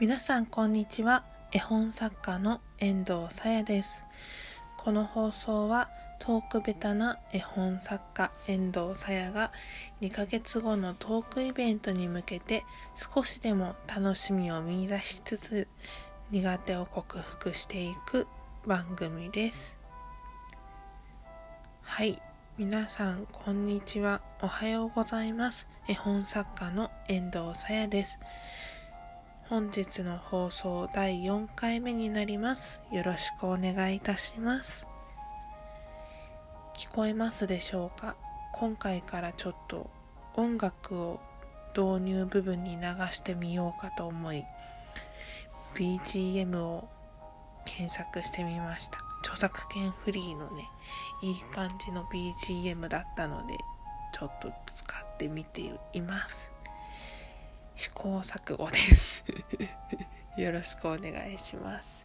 皆さんこんにちは。絵本作家の遠藤さやです。この放送はトークベタな絵本作家遠藤さやが2ヶ月後のトークイベントに向けて少しでも楽しみを見出しつつ苦手を克服していく番組です。はい。皆さんこんにちは。おはようございます。絵本作家の遠藤さやです。本日の放送第4回目になります。よろしくお願いいたします。聞こえますでしょうか？今回からちょっと音楽を導入部分に流してみようかと思い BGM を検索してみました著作権フリーのねいい感じの BGM だったのでちょっと使ってみています試行錯誤です。よろしくお願いします。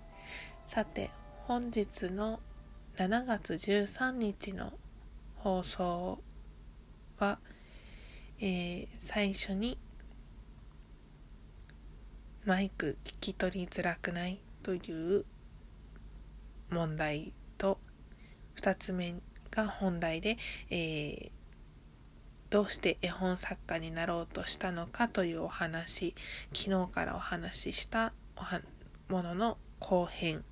さて本日の7月13日の放送は、えー、最初にマイク聞き取りづらくないという問題と2つ目が本題で、えー、どうして絵本作家になろうとしたのかというお話昨日からお話ししたものの後編。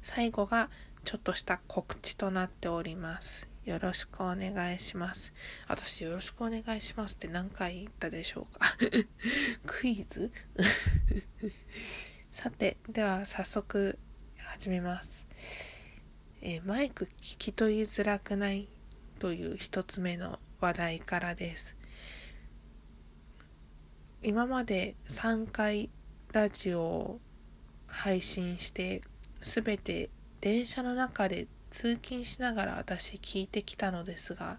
最後がちょっとした告知となっております。よろしくお願いします。私よろしくお願いしますって何回言ったでしょうか。クイズ？さてでは早速始めます、えー、マイク聞き取りづらくない？という一つ目の話題からです。今まで3回ラジオを配信して全て電車の中で通勤しながら私聞いてきたのですが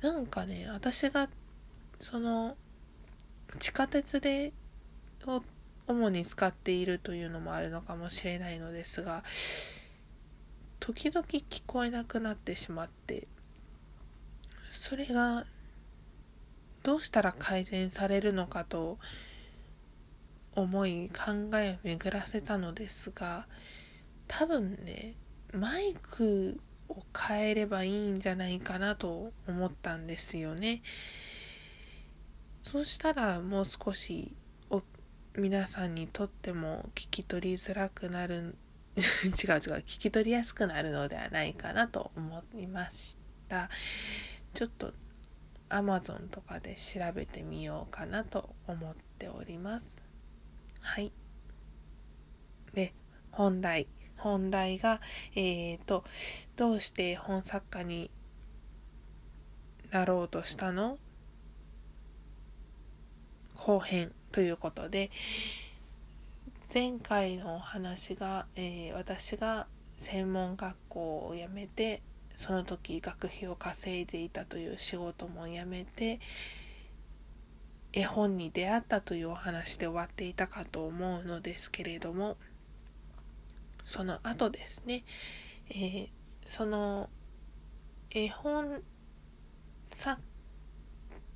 なんかね私がその地下鉄でを主に使っているというのもあるのかもしれないのですが時々聞こえなくなってしまってそれがどうしたら改善されるのかと思い考えを巡らせたのですが多分ねマイクを変えればいいんじゃないかなと思ったんですよね。そうしたらもう少し皆さんにとっても聞き取りづらくなる 違う違う聞き取りやすくなるのではないかなと思いました。ちょっと Amazon とかで調べてみようかなと思っております。はい。で、本題。本題が、えっ、ー、と、どうして本作家になろうとしたの？後編ということで、前回のお話が、えー、私が専門学校を辞めてその時学費を稼いでいたという仕事も辞めて絵本に出会ったというお話で終わっていたかと思うのですけれどもその後ですね、えー、その絵本作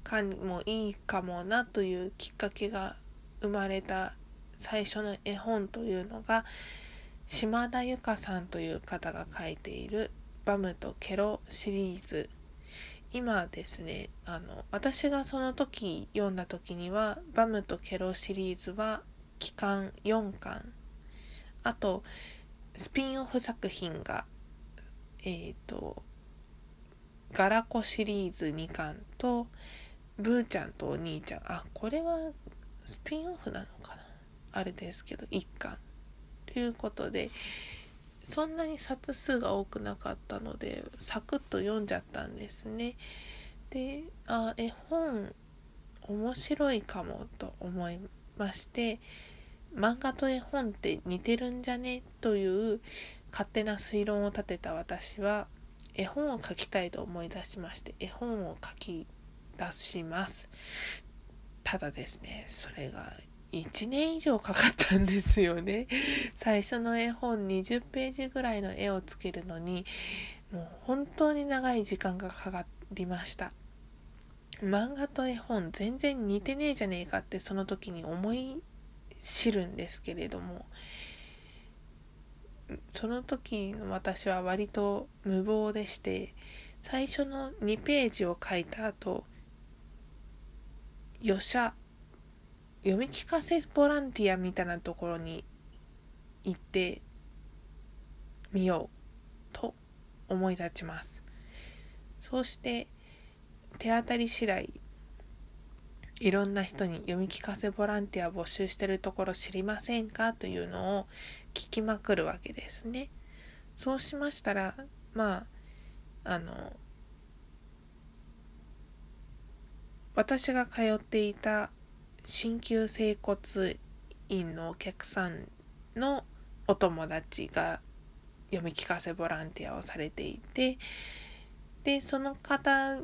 家にもいいかもなというきっかけが生まれた最初の絵本というのが島田由香さんという方が書いているバムとケロシリーズ。今ですねあの私がその時読んだ時にはバムとケロシリーズは期間4巻。あとスピンオフ作品がえっ、ー、とガラコシリーズ2巻とブーちゃんとお兄ちゃん。あこれはスピンオフなのかな？あれですけど1巻。ということでそんなに冊数が多くなかったのでサクッと読んじゃったんですね。であ絵本面白いかもと思いまして漫画と絵本って似てるんじゃねという勝手な推論を立てた私は絵本を描きたいと思い出しまして絵本を書き出しますただですねそれが1年以上かかったんですよね。最初の絵本20ページぐらいの絵をつけるのに、もう本当に長い時間がかかりました。漫画と絵本全然似てねえじゃねえかってその時に思い知るんですけれどもその時の私は割と無謀でして最初の2ページを書いた後よっしゃ読み聞かせボランティアみたいなところに行ってみようと思い立ちますそうして手当たり次第いろんな人に読み聞かせボランティア募集してるところ知りませんかというのを聞きまくるわけですね。そうしましたらまああの私が通っていた鍼灸整骨院のお客さんのお友達が読み聞かせボランティアをされていてでその方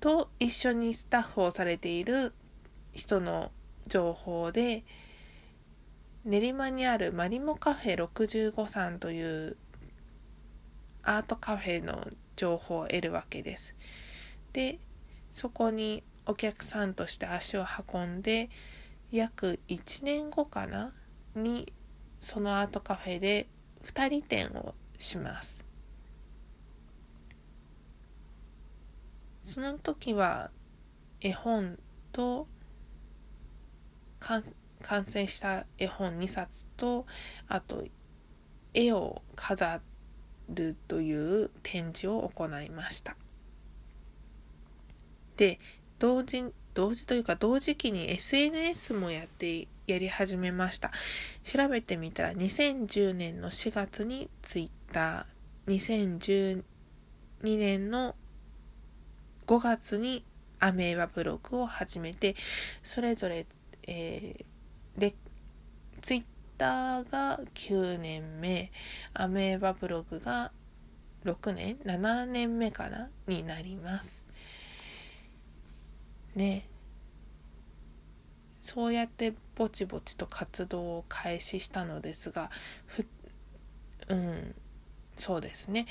と一緒にスタッフをされている人の情報で練馬にあるマリモカフェ65さんというアートカフェの情報を得るわけです。でそこにお客さんとして足を運んで約1年後かなにそのアートカフェで2人展をします。その時は絵本と完成した絵本2冊とあと絵を飾るという展示を行いました。で同時同時というか同時期に SNS もやってやり始めました。調べてみたら2010年の4月に Twitter2012 年の5月にアメーバブログを始めてそれぞれ、えー、レツイッターが9年目アメーバブログが6年7年目かな？になります。ねそうやってぼちぼちと活動を開始したのですがふうんそうですね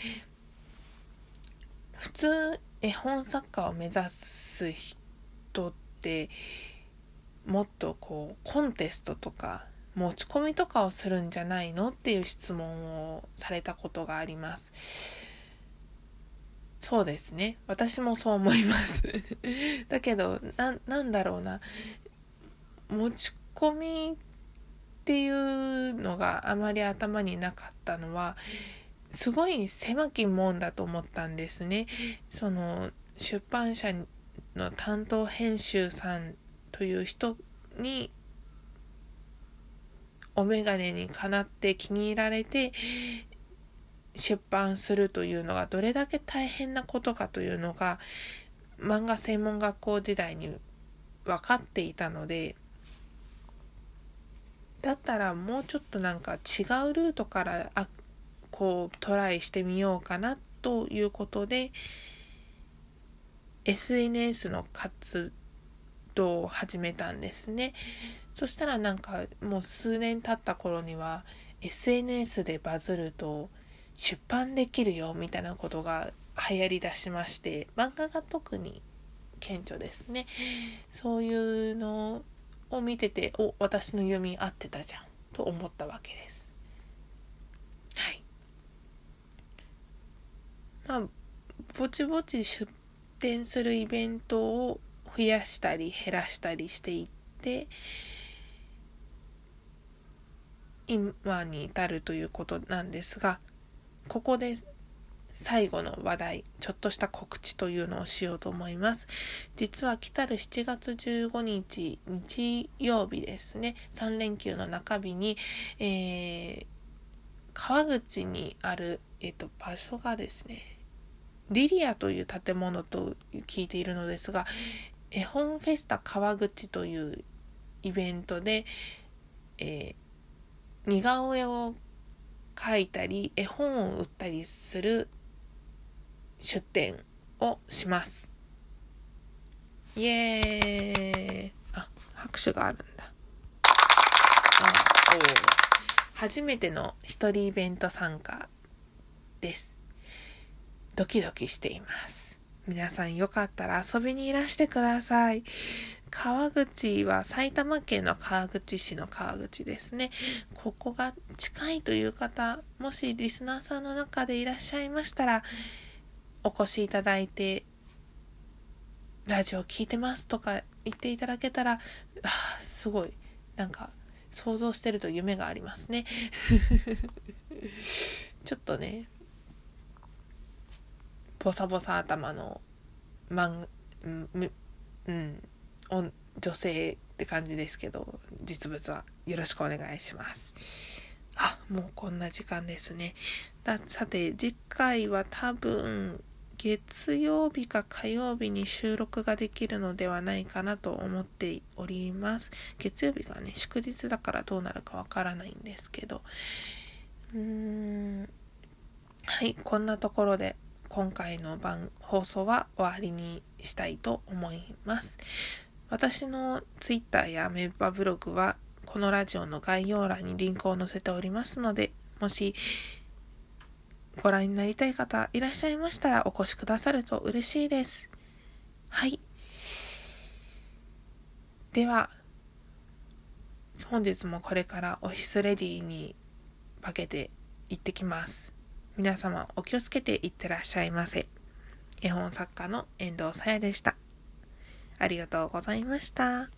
普通絵本作家を目指す人ってもっとこうコンテストとか持ち込みとかをするんじゃないのっていう質問をされたことがあります。そうですね。私もそう思います だけど、な、んだろうな。持ち込みっていうのがあまり頭になかったのは、すごい狭き門だと思ったんですね。その出版社の担当編集さんという人にお眼鏡にかなって気に入られて出版するというのがどれだけ大変なことかというのが漫画専門学校時代に分かっていたのでだったらもうちょっとなんか違うルートからあこうトライしてみようかなということで SNS の活動を始めたんですね。そしたらなんかもう数年経った頃には SNS でバズると出版できるよみたいなことが流行りだしまして漫画が特に顕著ですね。そういうのを見ててお私の読み合ってたじゃんと思ったわけです。はい。まあぼちぼち出展するイベントを増やしたり減らしたりしていって今に至るということなんですがここで最後の話題、ちょっとした告知というのをしようと思います。実は来たる7月15日、日曜日ですね、3連休の中日に、えー、川口にある、えっ、と、場所がですね、リリアという建物と聞いているのですが、絵本フェスタ川口というイベントで、えー、似顔絵を描いたり絵本を売ったりする出店をします。イエーイあ、拍手があるんだ。あお初めての一人イベント参加です。ドキドキしています。皆さんよかったら遊びにいらしてください。川口は埼玉県の川口市の川口ですね。ここが近いという方、もしリスナーさんの中でいらっしゃいましたら、お越しいただいて、ラジオ聞いてますとか言っていただけたら、あすごい、なんか、想像してると夢がありますね。ちょっとね、ボサボサ頭の、まん、うん、女性って感じですけど、実物はよろしくお願いします。あ、もうこんな時間ですね。ださて、次回は多分、月曜日か火曜日に収録ができるのではないかなと思っております。月曜日がね、祝日だからどうなるかわからないんですけど。うーん。はい、こんなところで今回の番放送は終わりにしたいと思います。私の Twitter やメンバーブログはこのラジオの概要欄にリンクを載せておりますので、もしご覧になりたい方いらっしゃいましたらお越しくださると嬉しいです。はい。では、本日もこれからオフィスレディに化けて行ってきます。皆様お気をつけていってらっしゃいませ。絵本作家の遠藤さやでした。ありがとうございました。